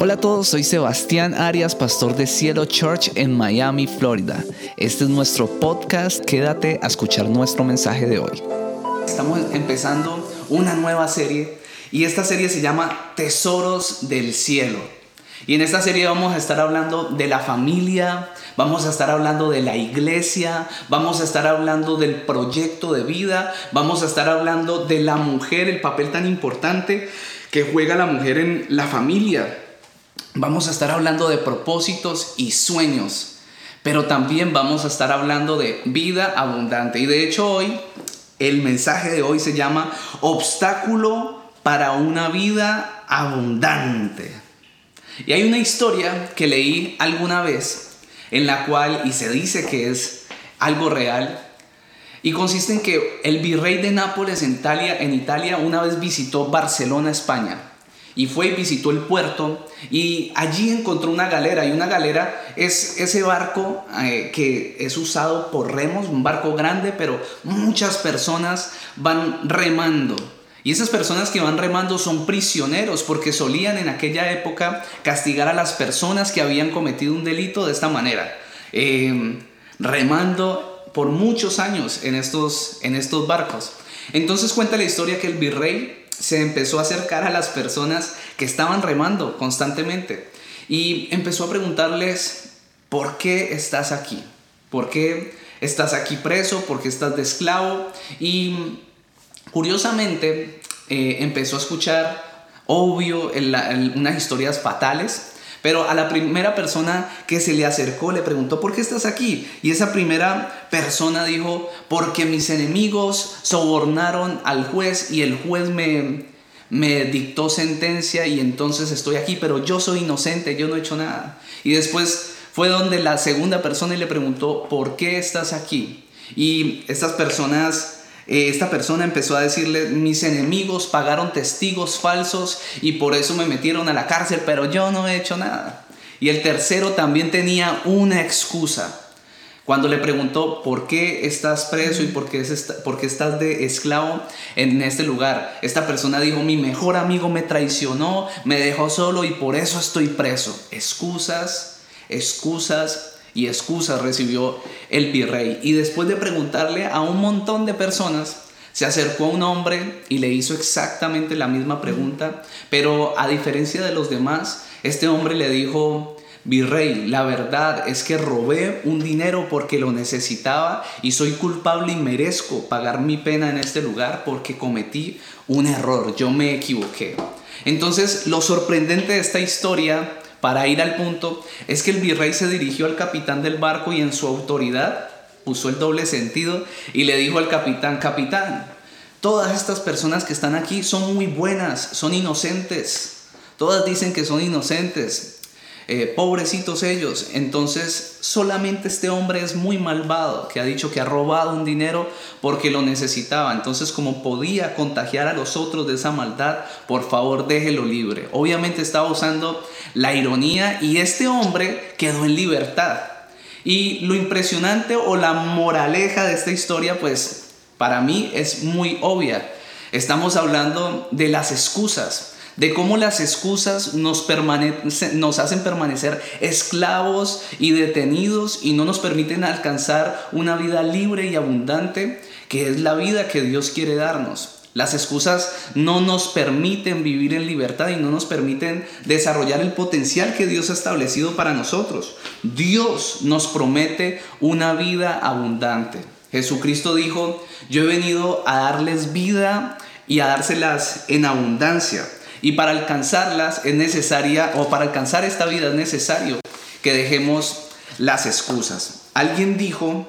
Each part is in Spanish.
Hola a todos, soy Sebastián Arias, pastor de Cielo Church en Miami, Florida. Este es nuestro podcast, quédate a escuchar nuestro mensaje de hoy. Estamos empezando una nueva serie y esta serie se llama Tesoros del Cielo. Y en esta serie vamos a estar hablando de la familia, vamos a estar hablando de la iglesia, vamos a estar hablando del proyecto de vida, vamos a estar hablando de la mujer, el papel tan importante que juega la mujer en la familia. Vamos a estar hablando de propósitos y sueños, pero también vamos a estar hablando de vida abundante. Y de hecho hoy, el mensaje de hoy se llama Obstáculo para una vida abundante. Y hay una historia que leí alguna vez en la cual, y se dice que es algo real, y consiste en que el virrey de Nápoles en Italia, en Italia una vez visitó Barcelona, España y fue y visitó el puerto y allí encontró una galera y una galera es ese barco eh, que es usado por remos, un barco grande, pero muchas personas van remando. Y esas personas que van remando son prisioneros porque solían en aquella época castigar a las personas que habían cometido un delito de esta manera, em, remando por muchos años en estos, en estos barcos. Entonces cuenta la historia que el virrey se empezó a acercar a las personas que estaban remando constantemente y empezó a preguntarles, ¿por qué estás aquí? ¿Por qué estás aquí preso? ¿Por qué estás de esclavo? Y curiosamente eh, empezó a escuchar, obvio, unas historias fatales pero a la primera persona que se le acercó le preguntó, ¿por qué estás aquí? Y esa primera persona dijo, porque mis enemigos sobornaron al juez y el juez me, me dictó sentencia y entonces estoy aquí, pero yo soy inocente, yo no he hecho nada. Y después fue donde la segunda persona le preguntó, ¿por qué estás aquí? Y estas personas eh, esta persona empezó a decirle, mis enemigos pagaron testigos falsos y por eso me metieron a la cárcel, pero yo no he hecho nada. Y el tercero también tenía una excusa. Cuando le preguntó por qué estás preso y por qué, por qué estás de esclavo en este lugar, esta persona dijo, mi mejor amigo me traicionó, me dejó solo y por eso estoy preso. Excusas, excusas y excusas recibió el virrey. Y después de preguntarle a un montón de personas, se acercó a un hombre y le hizo exactamente la misma pregunta, pero a diferencia de los demás, este hombre le dijo, Virrey, la verdad es que robé un dinero porque lo necesitaba y soy culpable y merezco pagar mi pena en este lugar porque cometí un error, yo me equivoqué. Entonces, lo sorprendente de esta historia para ir al punto, es que el virrey se dirigió al capitán del barco y en su autoridad puso el doble sentido y le dijo al capitán, capitán, todas estas personas que están aquí son muy buenas, son inocentes, todas dicen que son inocentes, eh, pobrecitos ellos. Entonces solamente este hombre es muy malvado, que ha dicho que ha robado un dinero porque lo necesitaba. Entonces como podía contagiar a los otros de esa maldad, por favor déjelo libre. Obviamente estaba usando la ironía y este hombre quedó en libertad. Y lo impresionante o la moraleja de esta historia, pues para mí es muy obvia. Estamos hablando de las excusas de cómo las excusas nos, hacen permanecer esclavos y detenidos y no nos permiten alcanzar una vida libre y abundante, que es la vida que Dios quiere darnos. Las excusas no nos permiten vivir en libertad y no nos permiten desarrollar el potencial que Dios ha establecido para nosotros. Dios nos promete una vida abundante. Jesucristo dijo, yo he venido a darles vida y a dárselas en abundancia. Y para alcanzarlas es necesaria, o para alcanzar esta vida es necesario que dejemos las excusas. Alguien dijo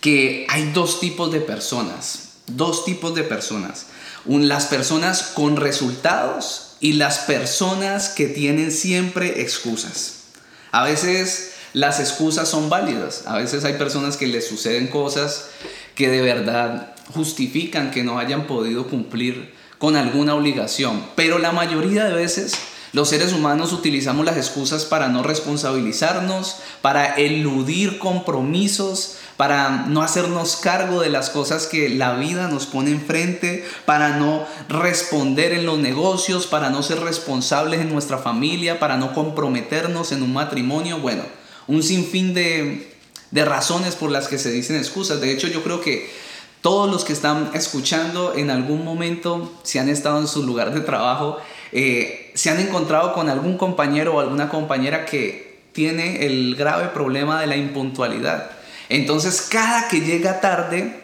que hay dos tipos de personas, dos tipos de personas. las personas con resultados y las personas que tienen siempre excusas. A veces las excusas son válidas, a veces hay personas que les suceden cosas que de verdad justifican que no hayan podido cumplir con alguna obligación, pero la mayoría de veces los seres humanos utilizamos las excusas para no responsabilizarnos, para eludir compromisos, para no hacernos cargo de las cosas que la vida nos pone enfrente, para no responder en los negocios, para no ser responsables en nuestra familia, para no comprometernos en un matrimonio. Bueno, un sinfín de, de razones por las que se dicen excusas. De hecho, yo creo que todos los que están escuchando en algún momento, si han estado en su lugar de trabajo, eh, se han encontrado con algún compañero o alguna compañera que tiene el grave problema de la impuntualidad. Entonces, cada que llega tarde,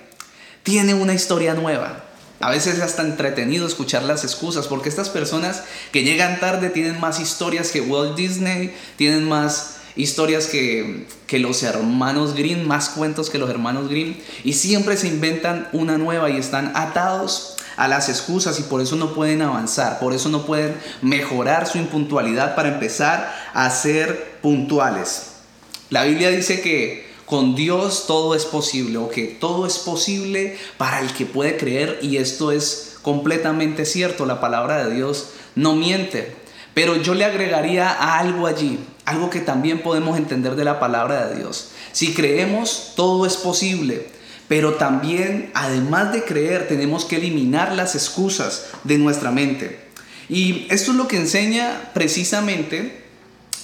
tiene una historia nueva. A veces es hasta entretenido escuchar las excusas, porque estas personas que llegan tarde tienen más historias que Walt Disney, tienen más historias que, que los hermanos Grimm, más cuentos que los hermanos Grimm, y siempre se inventan una nueva y están atados a las excusas y por eso no pueden avanzar, por eso no pueden mejorar su impuntualidad para empezar a ser puntuales. La Biblia dice que con Dios todo es posible o que todo es posible para el que puede creer y esto es completamente cierto. La palabra de Dios no miente. Pero yo le agregaría algo allí, algo que también podemos entender de la palabra de Dios. Si creemos, todo es posible. Pero también, además de creer, tenemos que eliminar las excusas de nuestra mente. Y esto es lo que enseña precisamente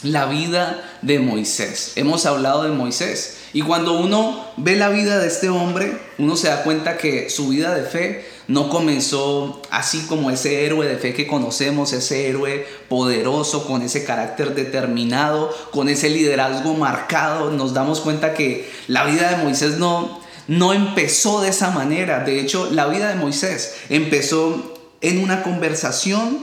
la vida de Moisés. Hemos hablado de Moisés. Y cuando uno ve la vida de este hombre, uno se da cuenta que su vida de fe no comenzó así como ese héroe de fe que conocemos, ese héroe poderoso, con ese carácter determinado, con ese liderazgo marcado. Nos damos cuenta que la vida de Moisés no, no empezó de esa manera. De hecho, la vida de Moisés empezó en una conversación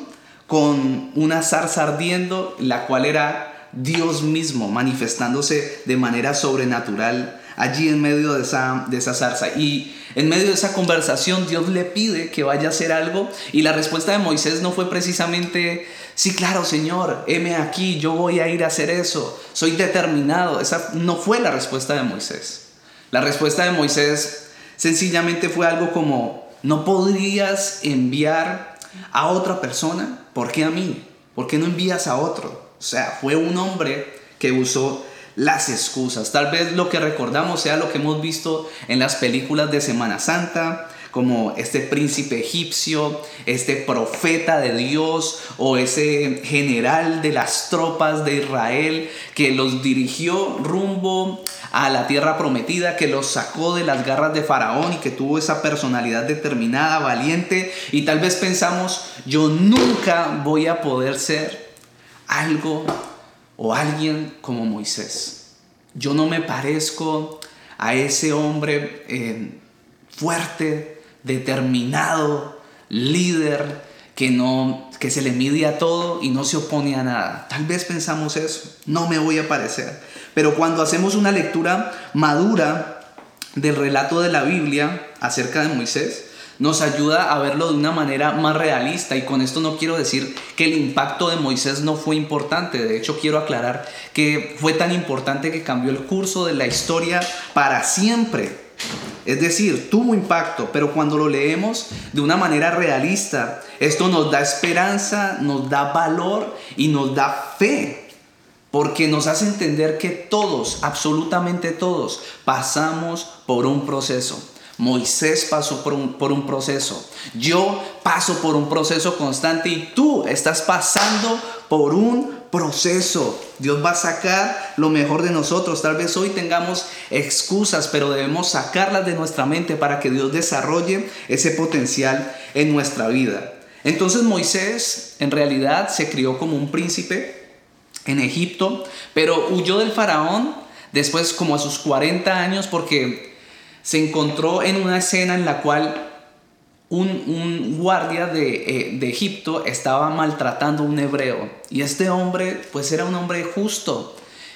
con una zarza ardiendo, la cual era Dios mismo manifestándose de manera sobrenatural allí en medio de esa, de esa zarza. Y en medio de esa conversación Dios le pide que vaya a hacer algo y la respuesta de Moisés no fue precisamente, sí, claro, Señor, heme aquí, yo voy a ir a hacer eso, soy determinado. Esa no fue la respuesta de Moisés. La respuesta de Moisés sencillamente fue algo como, no podrías enviar a otra persona, ¿por qué a mí? ¿Por qué no envías a otro? O sea, fue un hombre que usó las excusas. Tal vez lo que recordamos sea lo que hemos visto en las películas de Semana Santa, como este príncipe egipcio, este profeta de Dios o ese general de las tropas de Israel que los dirigió rumbo a la tierra prometida, que los sacó de las garras de Faraón y que tuvo esa personalidad determinada, valiente. Y tal vez pensamos, yo nunca voy a poder ser algo o alguien como Moisés. Yo no me parezco a ese hombre eh, fuerte, determinado, líder, que, no, que se le mide a todo y no se opone a nada. Tal vez pensamos eso, no me voy a parecer. Pero cuando hacemos una lectura madura del relato de la Biblia acerca de Moisés, nos ayuda a verlo de una manera más realista y con esto no quiero decir que el impacto de Moisés no fue importante, de hecho quiero aclarar que fue tan importante que cambió el curso de la historia para siempre. Es decir, tuvo impacto, pero cuando lo leemos de una manera realista, esto nos da esperanza, nos da valor y nos da fe, porque nos hace entender que todos, absolutamente todos, pasamos por un proceso. Moisés pasó por un, proceso. Yo paso por un proceso constante y tú estás pasando por un proceso. Dios va a sacar lo mejor de nosotros. Tal vez hoy tengamos excusas, pero debemos sacarlas de nuestra mente para que Dios desarrolle ese potencial en nuestra vida. Entonces Moisés en realidad se crió como un príncipe en Egipto, pero huyó del faraón después como a sus 40 años porque se encontró en una escena en la cual un, guardia eh, de, Egipto estaba maltratando a un hebreo. Y este hombre, pues era un hombre justo,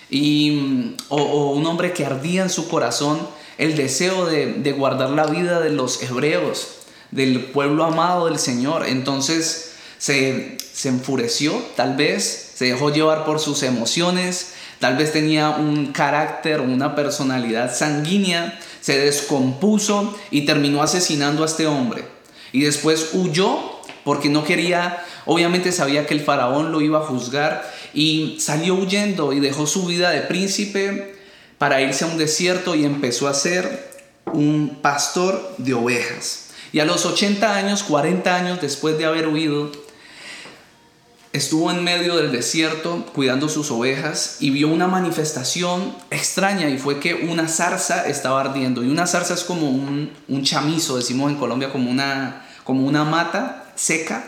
y, o, un hombre que ardía en su corazón el deseo de, guardar la vida de los hebreos, del pueblo amado del Señor. Entonces se, se enfureció, tal vez, se dejó llevar por sus emociones, tal vez tenía un carácter o una personalidad sanguínea se descompuso y terminó asesinando a este hombre. Y después huyó porque no quería, obviamente sabía que el faraón lo iba a juzgar y salió huyendo y dejó su vida de príncipe para irse a un desierto y empezó a ser un pastor de ovejas. Y a los 80 años, 40 años después de haber huido, estuvo en medio del desierto cuidando sus ovejas y vio una manifestación extraña y fue que una zarza estaba ardiendo. Y una zarza es como un, chamizo, decimos en Colombia, como una, como una mata seca.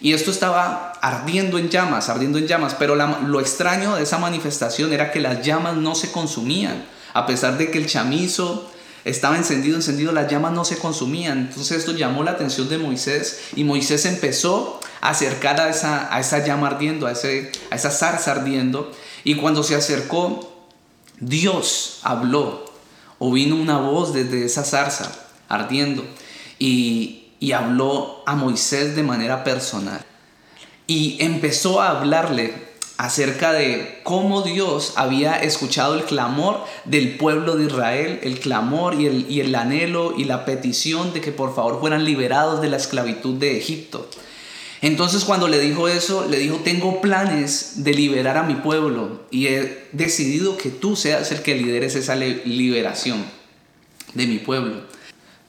Y esto estaba ardiendo en llamas, ardiendo en llamas. Pero lo extraño de esa manifestación era que las llamas no se consumían. A pesar de que el chamizo estaba encendido, encendido, las llamas no se consumían. Entonces esto llamó la atención de Moisés y Moisés empezó acercar a esa, a esa llama ardiendo, a, ese, a esa zarza ardiendo. Y cuando se acercó, Dios habló o vino una voz desde esa zarza ardiendo y, y habló a Moisés de manera personal. Y empezó a hablarle acerca de cómo Dios había escuchado el clamor del pueblo de Israel, el clamor y el, y el anhelo y la petición de que por favor fueran liberados de la esclavitud de Egipto. Entonces cuando le dijo eso, le dijo, tengo planes de liberar a mi pueblo y he decidido que tú seas el que lideres esa liberación de mi pueblo.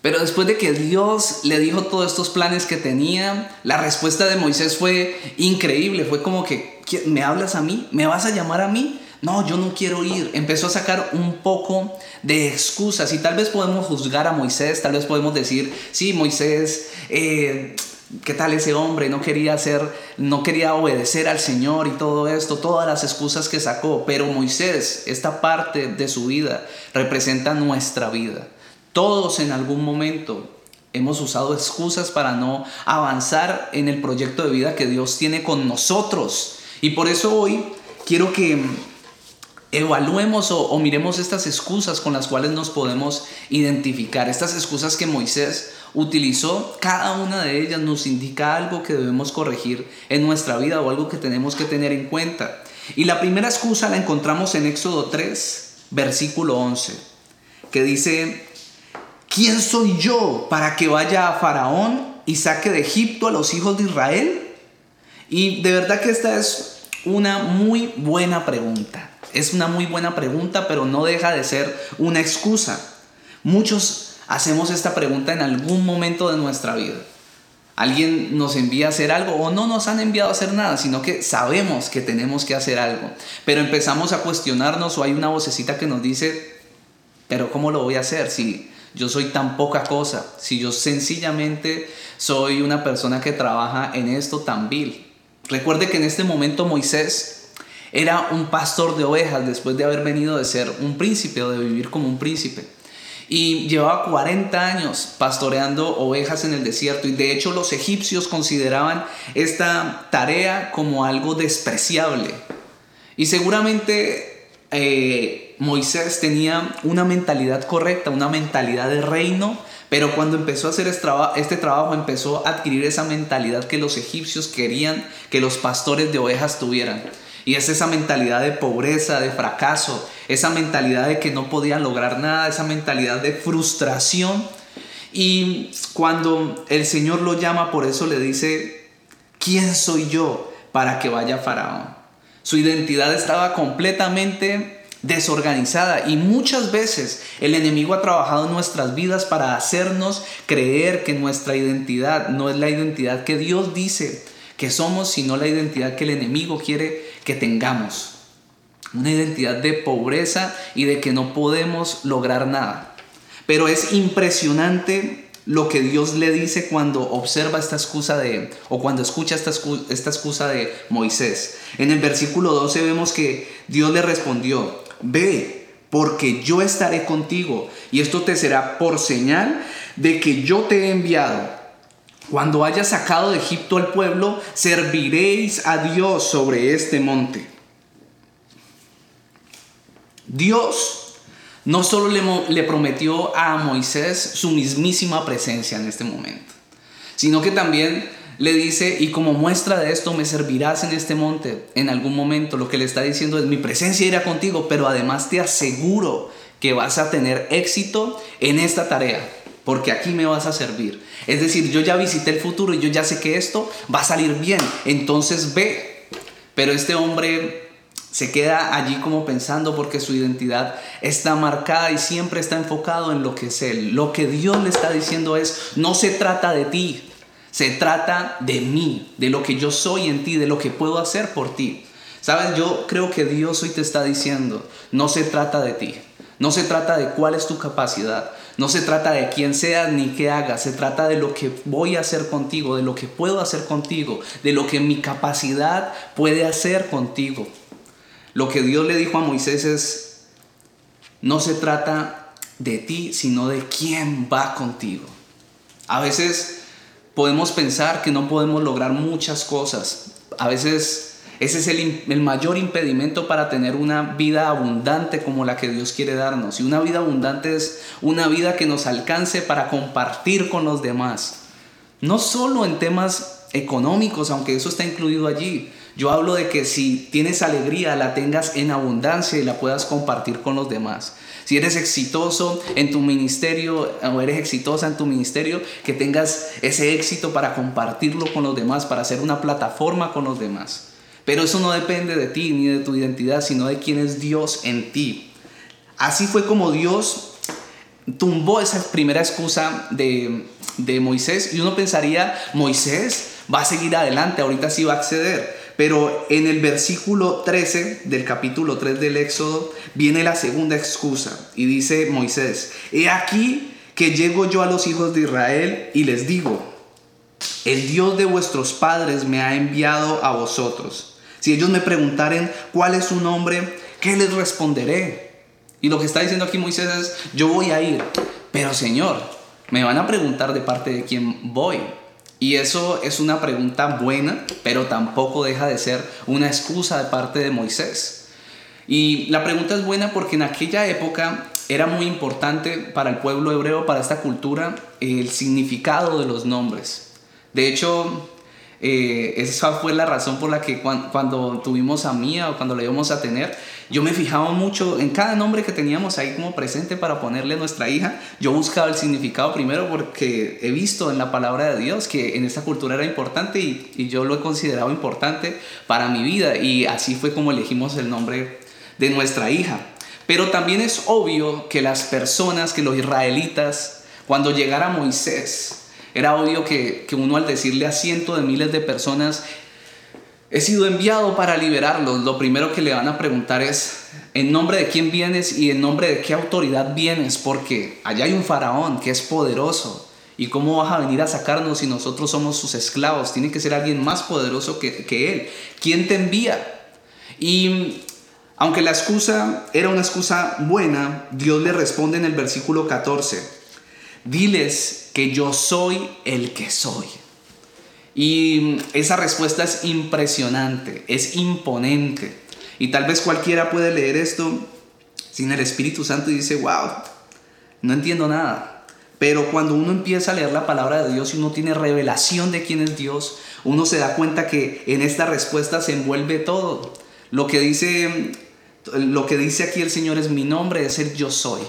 Pero después de que Dios le dijo todos estos planes que tenía, la respuesta de Moisés fue increíble. Fue como que, ¿me hablas a mí? ¿Me vas a llamar a mí? No, yo no quiero ir. Empezó a sacar un poco de excusas y tal vez podemos juzgar a Moisés, tal vez podemos decir, sí, Moisés, eh, ¿qué tal ese hombre? No quería hacer, no quería obedecer al Señor y todo esto, todas las excusas que sacó. Pero Moisés, esta parte de su vida, representa nuestra vida. Todos en algún momento hemos usado excusas para no avanzar en el proyecto de vida que Dios tiene con nosotros. Y por eso hoy quiero que evaluemos o, miremos estas excusas con las cuales nos podemos identificar. Estas excusas que Moisés utilizó, cada una de ellas nos indica algo que debemos corregir en nuestra vida o algo que tenemos que tener en cuenta. Y la primera excusa la encontramos en Éxodo 3, versículo 11, que dice, ¿quién soy yo para que vaya a Faraón y saque de Egipto a los hijos de Israel? Y de verdad que esta es una muy buena pregunta. Es una muy buena pregunta, pero no deja de ser una excusa. Muchos hacemos esta pregunta en algún momento de nuestra vida. Alguien nos envía a hacer algo o no nos han enviado a hacer nada, sino que sabemos que tenemos que hacer algo. Pero empezamos a cuestionarnos o hay una vocecita que nos dice, pero ¿cómo lo voy a hacer si yo soy tan poca cosa, si yo sencillamente soy una persona que trabaja en esto tan vil. Recuerde que en este momento Moisés era un pastor de ovejas después de haber venido de ser un príncipe o de vivir como un príncipe. Y llevaba 40 años pastoreando ovejas en el desierto. Y de hecho los egipcios consideraban esta tarea como algo despreciable. Y seguramente eh, Moisés tenía una mentalidad correcta, una mentalidad de reino, pero cuando empezó a hacer este trabajo empezó a adquirir esa mentalidad que los egipcios querían que los pastores de ovejas tuvieran. Y es esa mentalidad de pobreza, de fracaso, esa mentalidad de que no podían lograr nada, esa mentalidad de frustración. Y cuando el Señor lo llama, por eso le dice, ¿quién soy yo para que vaya Faraón? Su identidad estaba completamente desorganizada y muchas veces el enemigo ha trabajado en nuestras vidas para hacernos creer que nuestra identidad no es la identidad que Dios dice que somos, sino la identidad que el enemigo quiere que tengamos. Una identidad de pobreza y de que no podemos lograr nada. Pero es impresionante lo que Dios le dice cuando observa esta excusa de, o cuando escucha esta, esta excusa de Moisés. En el versículo 12 vemos que Dios le respondió, ve, porque yo estaré contigo y esto te será por señal de que yo te he enviado. Cuando hayas sacado de Egipto al pueblo, serviréis a Dios sobre este monte. Dios no solo le, le, prometió a Moisés su mismísima presencia en este momento, sino que también le dice, y como muestra de esto me servirás en este monte en algún momento. Lo que le está diciendo es, mi presencia irá contigo, pero además te aseguro que vas a tener éxito en esta tarea, porque aquí me vas a servir. Es decir, yo ya visité el futuro y yo ya sé que esto va a salir bien, entonces ve. Pero este hombre se queda allí como pensando porque su identidad está marcada y siempre está enfocado en lo que es Él. Lo que Dios le está diciendo es, no se trata de ti, se trata de mí, de lo que yo soy en ti, de lo que puedo hacer por ti. Sabes, yo creo que Dios hoy te está diciendo, no se trata de ti, no se trata de cuál es tu capacidad, no se trata de quién seas ni qué hagas, se trata de lo que voy a hacer contigo, de lo que puedo hacer contigo, de lo que mi capacidad puede hacer contigo. Lo que Dios le dijo a Moisés es, no se trata de ti, sino de quién va contigo. A veces podemos pensar que no podemos lograr muchas cosas. A veces ese es el, mayor impedimento para tener una vida abundante como la que Dios quiere darnos. Y una vida abundante es una vida que nos alcance para compartir con los demás. No solo en temas económicos, aunque eso está incluido allí. Yo hablo de que si tienes alegría, la tengas en abundancia y la puedas compartir con los demás. Si eres exitoso en tu ministerio o eres exitosa en tu ministerio, que tengas ese éxito para compartirlo con los demás, para hacer una plataforma con los demás. Pero eso no depende de ti ni de tu identidad, sino de quién es Dios en ti. Así fue como Dios tumbó esa primera excusa de, de Moisés y uno pensaría, Moisés va a seguir adelante, ahorita sí va a acceder. Pero en el versículo 13 del capítulo 3 del Éxodo viene la segunda excusa y dice Moisés, he aquí que llego yo a los hijos de Israel y les digo, el Dios de vuestros padres me ha enviado a vosotros. Si ellos me preguntaren cuál es su nombre, ¿qué les responderé? Y lo que está diciendo aquí Moisés es, yo voy a ir, pero Señor, me van a preguntar de parte de quién voy. Y eso es una pregunta buena, pero tampoco deja de ser una excusa de parte de Moisés. Y la pregunta es buena porque en aquella época era muy importante para el pueblo hebreo, para esta cultura, el significado de los nombres. De hecho, eh, esa fue la razón por la que cuando, tuvimos a Mía o cuando la íbamos a tener, yo me fijaba mucho en cada nombre que teníamos ahí como presente para ponerle a nuestra hija. Yo buscaba el significado primero porque he visto en la palabra de Dios que en esta cultura era importante y, y yo lo he considerado importante para mi vida y así fue como elegimos el nombre de nuestra hija. Pero también es obvio que las personas, que los israelitas, cuando llegara Moisés, era obvio que, uno al decirle a cientos de miles de personas, he sido enviado para liberarlos, lo primero que le van a preguntar es, ¿en nombre de quién vienes y en nombre de qué autoridad vienes? Porque allá hay un faraón que es poderoso. ¿Y cómo vas a venir a sacarnos si nosotros somos sus esclavos? Tiene que ser alguien más poderoso que, que él. ¿Quién te envía? Y aunque la excusa era una excusa buena, Dios le responde en el versículo 14 diles que yo soy el que soy. Y esa respuesta es impresionante, es imponente. Y tal vez cualquiera puede leer esto sin el Espíritu Santo y dice, wow, no entiendo nada. Pero cuando uno empieza a leer la palabra de Dios y uno tiene revelación de quién es Dios, uno se da cuenta que en esta respuesta se envuelve todo. Lo que dice, lo que dice aquí el Señor es mi nombre, es el yo soy.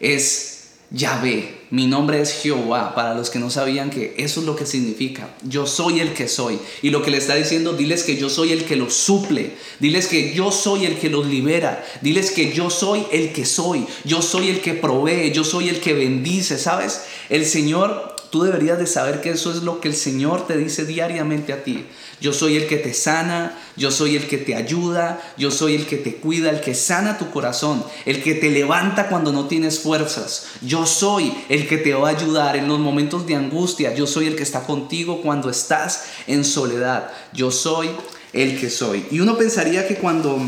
Es Yahvé, mi nombre es Jehová, para los que no sabían que eso es lo que significa. Yo soy el que soy. Y lo que le está diciendo, diles que yo soy el que los suple. Diles que yo soy el que los libera. Diles que yo soy el que soy. Yo soy el que provee. Yo soy el que bendice. ¿Sabes? El Señor, tú deberías de saber que eso es lo que el Señor te dice diariamente a ti. Yo soy el que te sana, yo soy el que te ayuda, yo soy el que te cuida, el que sana tu corazón, el que te levanta cuando no tienes fuerzas. Yo soy el que te va a ayudar en los momentos de angustia. Yo soy el que está contigo cuando estás en soledad. Yo soy el que soy. Y uno pensaría que cuando,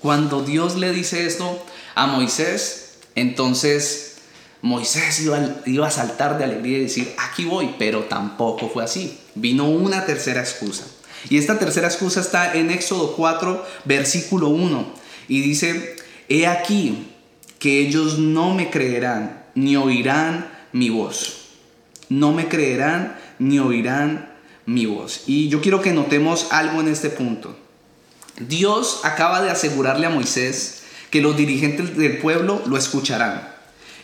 cuando Dios le dice esto a Moisés, entonces Moisés iba, a saltar de alegría y decir, aquí voy, pero tampoco fue así. Vino una tercera excusa. Y esta tercera excusa está en Éxodo 4, versículo 1. Y dice, he aquí que ellos no me creerán, ni oirán mi voz. No me creerán, ni oirán mi voz. Y yo quiero que notemos algo en este punto. Dios acaba de asegurarle a Moisés que los dirigentes del pueblo lo escucharán.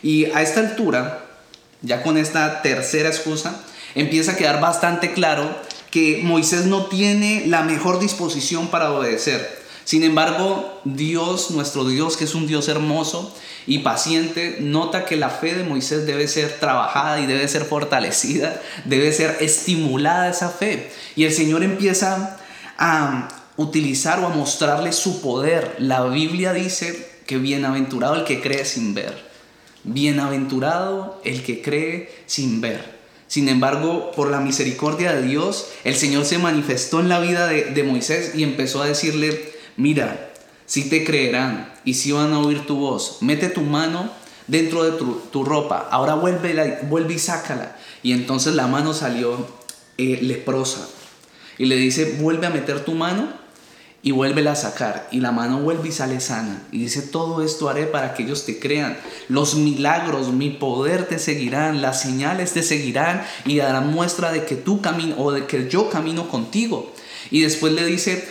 Y a esta altura, ya con esta tercera excusa, empieza a quedar bastante claro que Moisés no tiene la mejor disposición para obedecer. Sin embargo, Dios, nuestro Dios, que es un Dios hermoso y paciente, nota que la fe de Moisés debe ser trabajada y debe ser fortalecida, debe ser estimulada esa fe. Y el Señor empieza a utilizar o a mostrarle su poder. La Biblia dice que bienaventurado el que cree sin ver. Bienaventurado el que cree sin ver. Sin embargo, por la misericordia de Dios, el Señor se manifestó en la vida de, Moisés y empezó a decirle, mira, si te creerán y si van a oír tu voz, mete tu mano dentro de tu, ropa, ahora vuelve, vuelve y sácala. Y entonces la mano salió eh, leprosa. Y le dice, vuelve a meter tu mano y vuélvela a sacar. Y la mano vuelve y sale sana. Y dice, todo esto haré para que ellos te crean. Los milagros, mi poder te seguirán, las señales te seguirán y darán muestra de que tú camino o de que yo camino contigo. Y después le dice,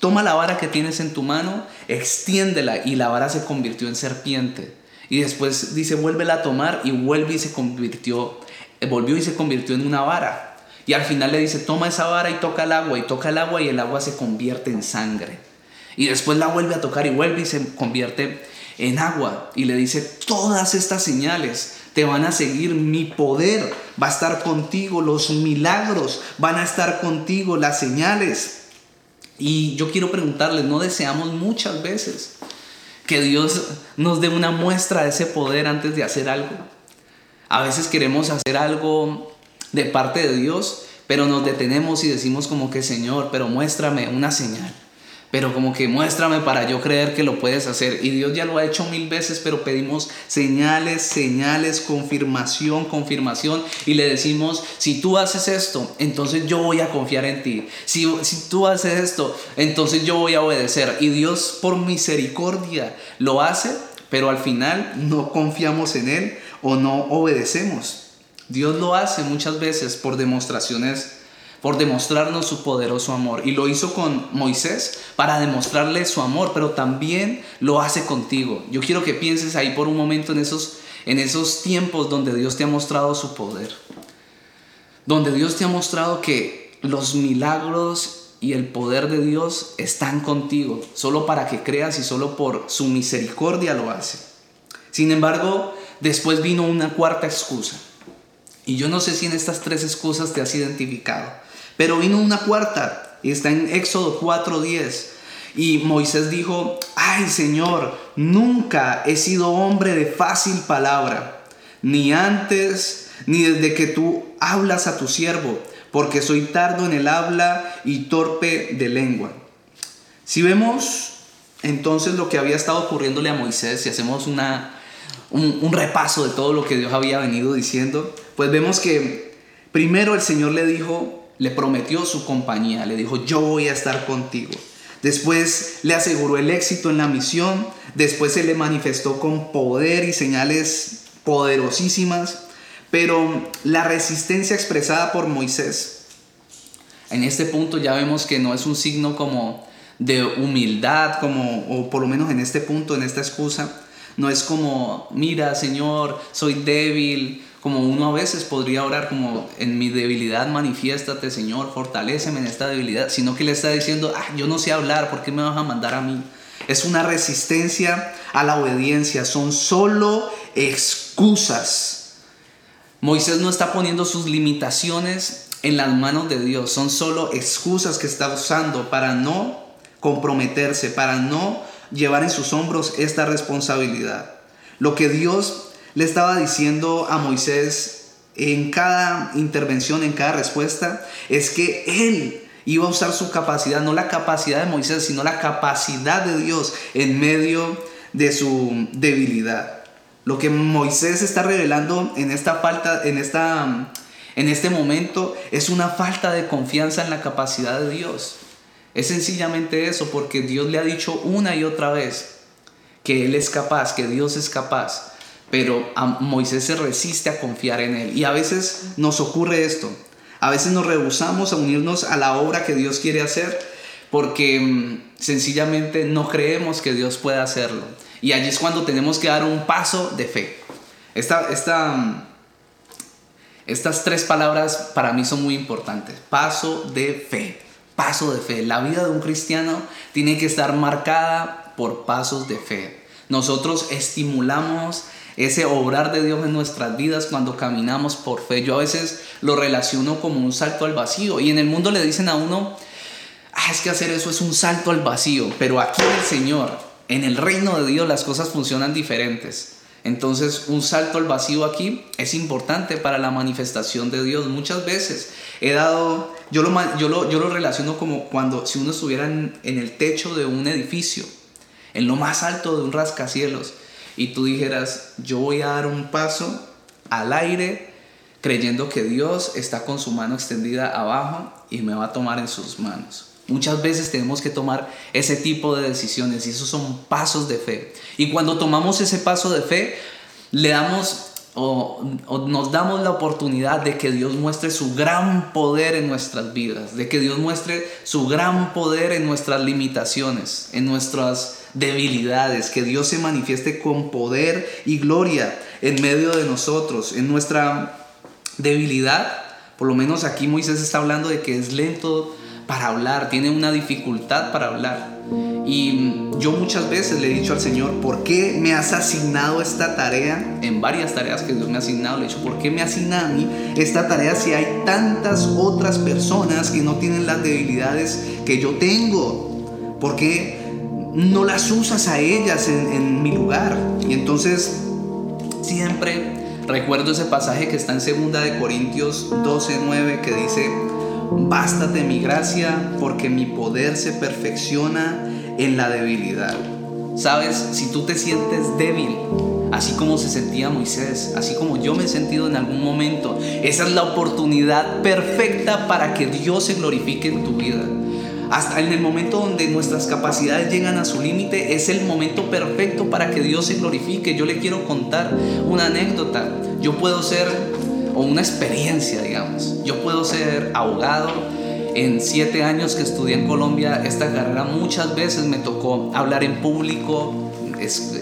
Toma la vara que tienes en tu mano, extiéndela y la vara se convirtió en serpiente. Y después dice, vuélvela a tomar y vuelve y se convirtió, eh, volvió y se convirtió en una vara. Y al final le dice, toma esa vara y toca el agua y toca el agua y el agua se convierte en sangre. Y después la vuelve a tocar y vuelve y se convierte en agua. Y le dice, todas estas señales te van a seguir, mi poder va a estar contigo, los milagros van a estar contigo, las señales. Y yo quiero preguntarles, ¿no deseamos muchas veces que Dios nos dé una muestra de ese poder antes de hacer algo? A veces queremos hacer algo de parte de Dios, pero nos detenemos y decimos como que Señor, pero muéstrame una señal pero como que muéstrame para yo creer que lo puedes hacer. Y Dios ya lo ha hecho mil veces, pero pedimos señales, señales, confirmación, confirmación. Y le decimos, si tú haces esto, entonces yo voy a confiar en ti. Si, si tú haces esto, entonces yo voy a obedecer. Y Dios por misericordia lo hace, pero al final no confiamos en Él o no obedecemos. Dios lo hace muchas veces por demostraciones por demostrarnos su poderoso amor. Y lo hizo con Moisés para demostrarle su amor, pero también lo hace contigo. Yo quiero que pienses ahí por un momento en esos, en esos tiempos donde Dios te ha mostrado su poder. Donde Dios te ha mostrado que los milagros y el poder de Dios están contigo, solo para que creas y solo por su misericordia lo hace. Sin embargo, después vino una cuarta excusa. Y yo no sé si en estas tres excusas te has identificado. Pero vino una cuarta y está en Éxodo 4:10. Y Moisés dijo, ay Señor, nunca he sido hombre de fácil palabra, ni antes ni desde que tú hablas a tu siervo, porque soy tardo en el habla y torpe de lengua. Si vemos entonces lo que había estado ocurriéndole a Moisés, si hacemos una, un, repaso de todo lo que Dios había venido diciendo, pues vemos que primero el Señor le dijo, le prometió su compañía, le dijo, yo voy a estar contigo. Después le aseguró el éxito en la misión, después se le manifestó con poder y señales poderosísimas, pero la resistencia expresada por Moisés, en este punto ya vemos que no es un signo como de humildad, como, o por lo menos en este punto, en esta excusa, no es como, mira Señor, soy débil, como uno a veces podría orar como en mi debilidad manifiéstate Señor, fortaléceme en esta debilidad, sino que le está diciendo, ah, yo no sé hablar, ¿por qué me vas a mandar a mí? Es una resistencia a la obediencia, son solo excusas. Moisés no está poniendo sus limitaciones en las manos de Dios, son solo excusas que está usando para no comprometerse, para no llevar en sus hombros esta responsabilidad. Lo que Dios le estaba diciendo a Moisés en cada intervención, en cada respuesta, es que él iba a usar su capacidad, no la capacidad de Moisés, sino la capacidad de Dios en medio de su debilidad. Lo que Moisés está revelando en esta falta, en esta en este momento es una falta de confianza en la capacidad de Dios. Es sencillamente eso, porque Dios le ha dicho una y otra vez que Él es capaz, que Dios es capaz pero Moisés se resiste a confiar en él. Y a veces nos ocurre esto. A veces nos rehusamos a unirnos a la obra que Dios quiere hacer porque mm, sencillamente no creemos que Dios pueda hacerlo. Y allí es cuando tenemos que dar un paso de fe. Esta, mm, estas tres palabras para mí son muy importantes. Paso de fe paso de fe. La vida de un cristiano tiene que estar marcada por pasos de fe. Nosotros estimulamos ese obrar de Dios en nuestras vidas cuando caminamos por fe. Yo a veces lo relaciono como un salto al vacío y en el mundo le dicen a uno, ah, es que hacer eso es un salto al vacío, pero aquí el Señor, en el reino de Dios las cosas funcionan diferentes. Entonces un salto al vacío aquí es importante para la manifestación de Dios. Muchas veces he dado, yo lo, yo lo, yo lo relaciono como cuando si uno estuviera en, en el techo de un edificio, en lo más alto de un rascacielos, y tú dijeras, yo voy a dar un paso al aire creyendo que Dios está con su mano extendida abajo y me va a tomar en sus manos. Muchas veces tenemos que tomar ese tipo de decisiones y esos son pasos de fe. Y cuando tomamos ese paso de fe, le damos o, nos damos la oportunidad de que Dios muestre su gran poder en nuestras vidas, de que Dios muestre su gran poder en nuestras limitaciones, en nuestras debilidades, que Dios se manifieste con poder y gloria en medio de nosotros, en nuestra debilidad. Por lo menos aquí Moisés está hablando de que es lento para hablar, tiene una dificultad para hablar. Y yo muchas veces le he dicho al Señor, ¿por qué me has asignado esta tarea? En varias tareas que Dios me ha asignado, le he dicho, ¿por qué me asigna a mí esta tarea si hay tantas otras personas que no tienen las debilidades que yo tengo? ¿Por qué no las usas a ellas en, mi lugar? Y entonces siempre recuerdo ese pasaje que está en 2 de Corintios 12, 9 que dice, Bástate mi gracia porque mi poder se perfecciona en la debilidad. Sabes, si tú te sientes débil, así como se sentía Moisés, así como yo me he sentido en algún momento, esa es la oportunidad perfecta para que Dios se glorifique en tu vida. Hasta en el momento donde nuestras capacidades llegan a su límite, es el momento perfecto para que Dios se glorifique. Yo le quiero contar una anécdota. Yo puedo ser o una experiencia, digamos. Yo puedo ser abogado. En siete años que estudié en Colombia, esta carrera muchas veces me tocó hablar en público,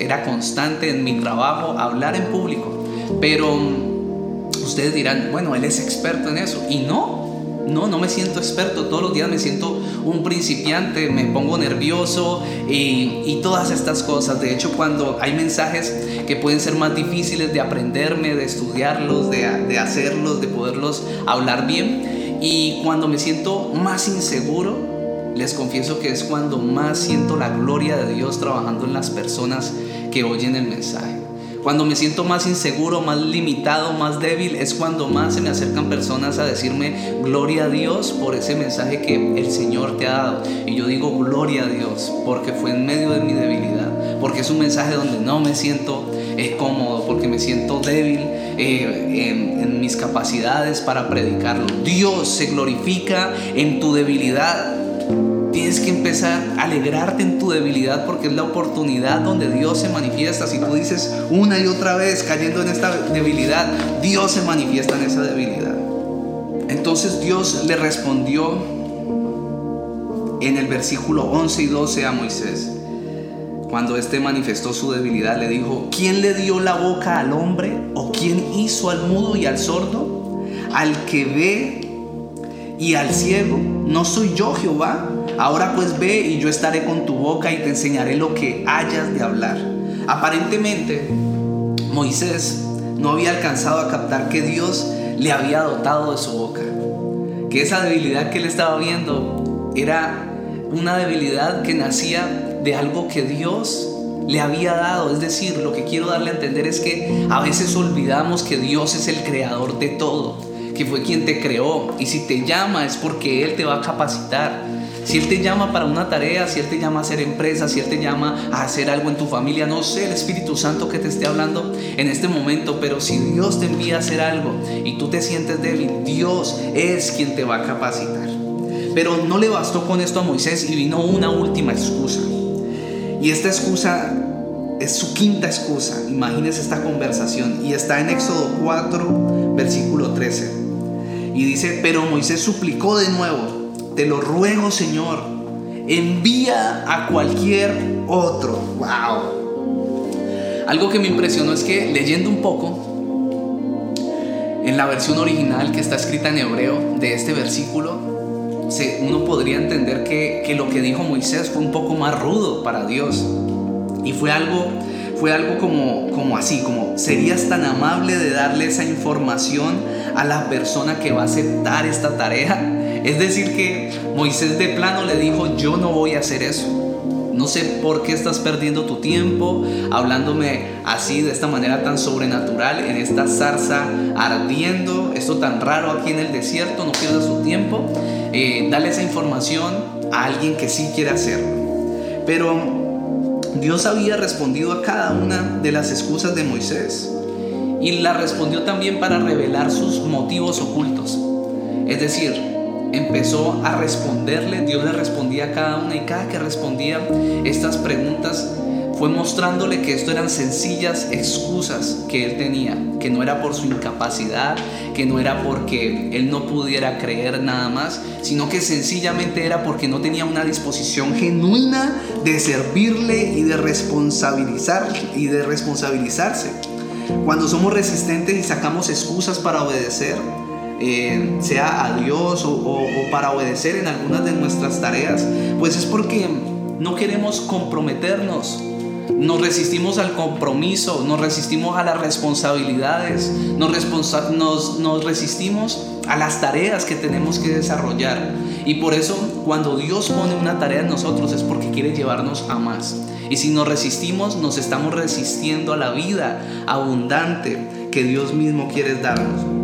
era constante en mi trabajo hablar en público. Pero ustedes dirán, bueno, él es experto en eso. Y no, no, no me siento experto. Todos los días me siento un principiante, me pongo nervioso y, todas estas cosas. De hecho, cuando hay mensajes que pueden ser más difíciles de aprenderme, de estudiarlos, de, de hacerlos, de poderlos hablar bien. Y cuando me siento más inseguro, les confieso que es cuando más siento la gloria de Dios trabajando en las personas que oyen el mensaje. Cuando me siento más inseguro, más limitado, más débil, es cuando más se me acercan personas a decirme gloria a Dios por ese mensaje que el Señor te ha dado. Y yo digo gloria a Dios porque fue en medio de mi debilidad, porque es un mensaje donde no me siento eh, cómodo, porque me siento débil eh, en, en mis capacidades para predicarlo. Dios se glorifica en tu debilidad Tienes que empezar a alegrarte en tu debilidad porque es la oportunidad donde Dios se manifiesta. Si tú dices una y otra vez cayendo en esta debilidad, Dios se manifiesta en esa debilidad. Entonces Dios le respondió en el versículo 11 y 12 a Moisés. Cuando éste manifestó su debilidad, le dijo, ¿quién le dio la boca al hombre? ¿O quién hizo al mudo y al sordo? Al que ve y al ciego, ¿no soy yo Jehová? Ahora pues ve y yo estaré con tu boca y te enseñaré lo que hayas de hablar. Aparentemente, Moisés no había alcanzado a captar que Dios le había dotado de su boca. Que esa debilidad que él estaba viendo era una debilidad que nacía de algo que Dios le había dado. Es decir, lo que quiero darle a entender es que a veces olvidamos que Dios es el creador de todo, que fue quien te creó. Y si te llama es porque Él te va a capacitar. Si Él te llama para una tarea, si Él te llama a hacer empresa, si Él te llama a hacer algo en tu familia, no sé el Espíritu Santo que te esté hablando en este momento, pero si Dios te envía a hacer algo y tú te sientes débil, Dios es quien te va a capacitar. Pero no le bastó con esto a Moisés y vino una última excusa. Y esta excusa es su quinta excusa. Imagínese esta conversación. Y está en Éxodo 4, versículo 13. Y dice, pero Moisés suplicó de nuevo te lo ruego, Señor, envía a cualquier otro. ¡Wow! Algo que me impresionó es que leyendo un poco, en la versión original que está escrita en hebreo de este versículo, uno podría entender que, que, lo que dijo Moisés fue un poco más rudo para Dios. Y fue algo, fue algo como, como así, como serías tan amable de darle esa información a la persona que va a aceptar esta tarea. Es decir, que Moisés de plano le dijo, yo no voy a hacer eso. No sé por qué estás perdiendo tu tiempo hablándome así, de esta manera tan sobrenatural, en esta zarza ardiendo, esto tan raro aquí en el desierto, no pierdas tu tiempo. Eh, dale esa información a alguien que sí quiere hacerlo. Pero Dios había respondido a cada una de las excusas de Moisés y la respondió también para revelar sus motivos ocultos. Es decir, empezó a responderle, Dios le respondía a cada una y cada que respondía estas preguntas fue mostrándole que esto eran sencillas excusas que él tenía, que no era por su incapacidad, que no era porque él no pudiera creer nada más, sino que sencillamente era porque no tenía una disposición genuina de servirle y de responsabilizar y de responsabilizarse. Cuando somos resistentes y sacamos excusas para obedecer, eh, sea a Dios o, para obedecer en algunas de nuestras tareas, pues es porque no queremos comprometernos. Nos resistimos al compromiso, nos resistimos a las responsabilidades, nos, nos, nos resistimos a las tareas que tenemos que desarrollar. Y por eso cuando Dios pone una tarea en nosotros es porque quiere llevarnos a más. Y si nos resistimos, nos estamos resistiendo a la vida abundante que Dios mismo quiere darnos.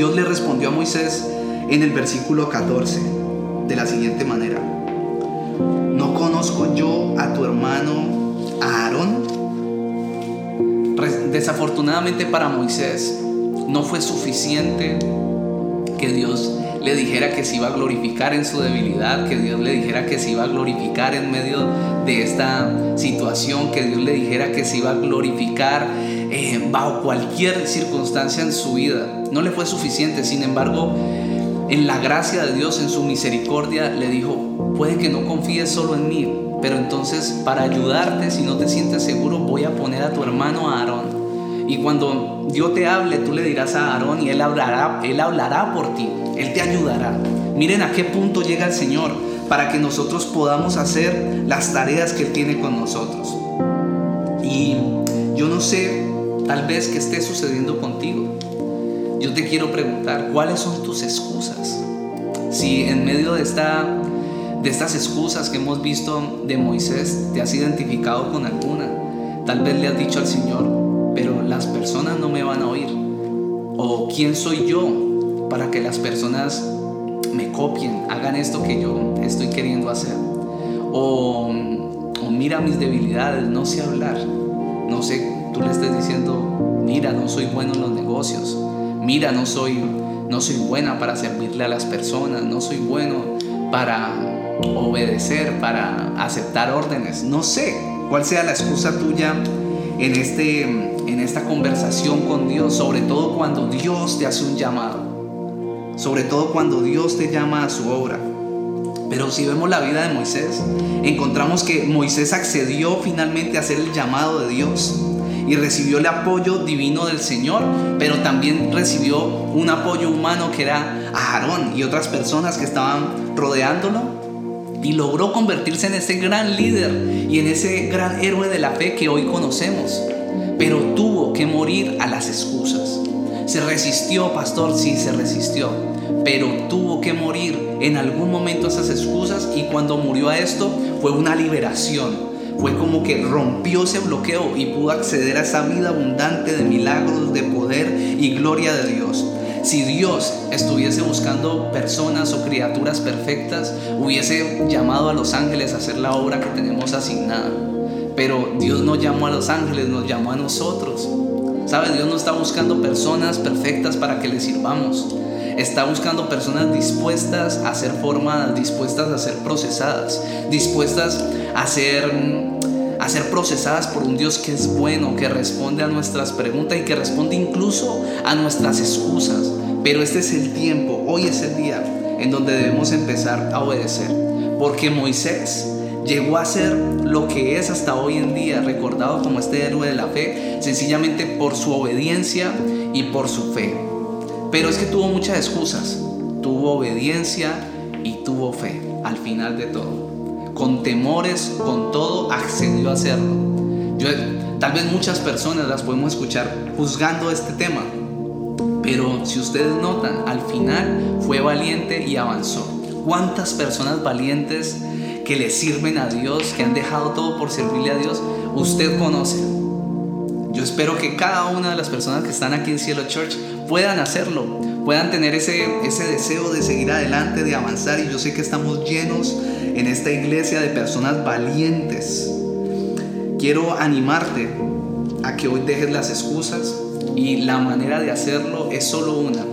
Dios le respondió a Moisés en el versículo 14 de la siguiente manera. ¿No conozco yo a tu hermano Aarón? Desafortunadamente para Moisés no fue suficiente que Dios le dijera que se iba a glorificar en su debilidad, que Dios le dijera que se iba a glorificar en medio de esta situación, que Dios le dijera que se iba a glorificar eh, bajo cualquier circunstancia en su vida. No le fue suficiente, sin embargo, en la gracia de Dios, en su misericordia, le dijo, puede que no confíes solo en mí, pero entonces para ayudarte, si no te sientes seguro, voy a poner a tu hermano Aarón. Y cuando Dios te hable, tú le dirás a Aarón y él hablará, él hablará por ti, él te ayudará. Miren a qué punto llega el Señor para que nosotros podamos hacer las tareas que Él tiene con nosotros. Y yo no sé tal vez que esté sucediendo contigo. Yo te quiero preguntar, ¿cuáles son tus excusas? Si en medio de, esta, de estas excusas que hemos visto de Moisés te has identificado con alguna, tal vez le has dicho al Señor, pero las personas no me van a oír. O quién soy yo para que las personas me copien, hagan esto que yo estoy queriendo hacer. O, o mira mis debilidades, no sé hablar, no sé tú le estés diciendo, mira, no soy bueno en los negocios, mira, no soy, no soy buena para servirle a las personas, no soy bueno para obedecer, para aceptar órdenes, no sé cuál sea la excusa tuya en, este, en esta conversación con Dios, sobre todo cuando Dios te hace un llamado, sobre todo cuando Dios te llama a su obra. Pero si vemos la vida de Moisés, encontramos que Moisés accedió finalmente a hacer el llamado de Dios y recibió el apoyo divino del Señor, pero también recibió un apoyo humano que era Aarón y otras personas que estaban rodeándolo y logró convertirse en ese gran líder y en ese gran héroe de la fe que hoy conocemos. Pero tuvo que morir a las excusas. Se resistió, pastor, sí, se resistió, pero tuvo que morir en algún momento a esas excusas y cuando murió a esto fue una liberación fue como que rompió ese bloqueo y pudo acceder a esa vida abundante de milagros, de poder y gloria de Dios. Si Dios estuviese buscando personas o criaturas perfectas, hubiese llamado a los ángeles a hacer la obra que tenemos asignada. Pero Dios no llamó a los ángeles, nos llamó a nosotros. ¿Sabe? Dios no está buscando personas perfectas para que le sirvamos. Está buscando personas dispuestas a ser formadas, dispuestas a ser procesadas, dispuestas a ser, a ser procesadas por un Dios que es bueno, que responde a nuestras preguntas y que responde incluso a nuestras excusas. Pero este es el tiempo, hoy es el día en donde debemos empezar a obedecer. Porque Moisés llegó a ser lo que es hasta hoy en día, recordado como este héroe de la fe, sencillamente por su obediencia y por su fe. Pero es que tuvo muchas excusas. Tuvo obediencia y tuvo fe al final de todo. Con temores, con todo, accedió a hacerlo. Tal vez muchas personas las podemos escuchar juzgando este tema, pero si ustedes notan, al final fue valiente y avanzó. ¿Cuántas personas valientes que le sirven a Dios, que han dejado todo por servirle a Dios, usted conoce? Yo espero que cada una de las personas que están aquí en Cielo Church puedan hacerlo, puedan tener ese, ese deseo de seguir adelante, de avanzar. Y yo sé que estamos llenos en esta iglesia de personas valientes. Quiero animarte a que hoy dejes las excusas y la manera de hacerlo es solo una.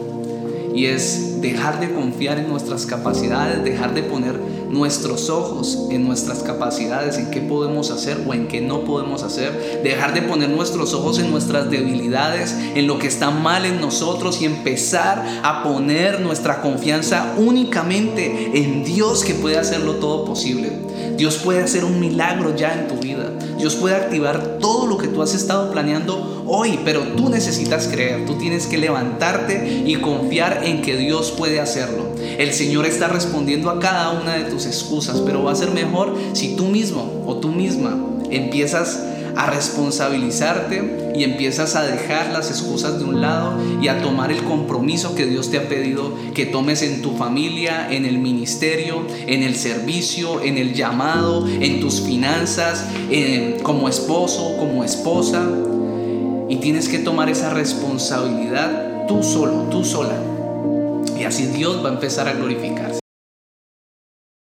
Y es dejar de confiar en nuestras capacidades, dejar de poner nuestros ojos en nuestras capacidades, en qué podemos hacer o en qué no podemos hacer, dejar de poner nuestros ojos en nuestras debilidades, en lo que está mal en nosotros y empezar a poner nuestra confianza únicamente en Dios que puede hacerlo todo posible. Dios puede hacer un milagro ya en tu vida. Dios puede activar todo lo que tú has estado planeando hoy, pero tú necesitas creer, tú tienes que levantarte y confiar en que Dios puede hacerlo. El Señor está respondiendo a cada una de tus excusas, pero va a ser mejor si tú mismo o tú misma empiezas a responsabilizarte y empiezas a dejar las excusas de un lado y a tomar el compromiso que Dios te ha pedido que tomes en tu familia, en el ministerio, en el servicio, en el llamado, en tus finanzas, como esposo, como esposa. Y tienes que tomar esa responsabilidad tú solo, tú sola. Y así Dios va a empezar a glorificarse.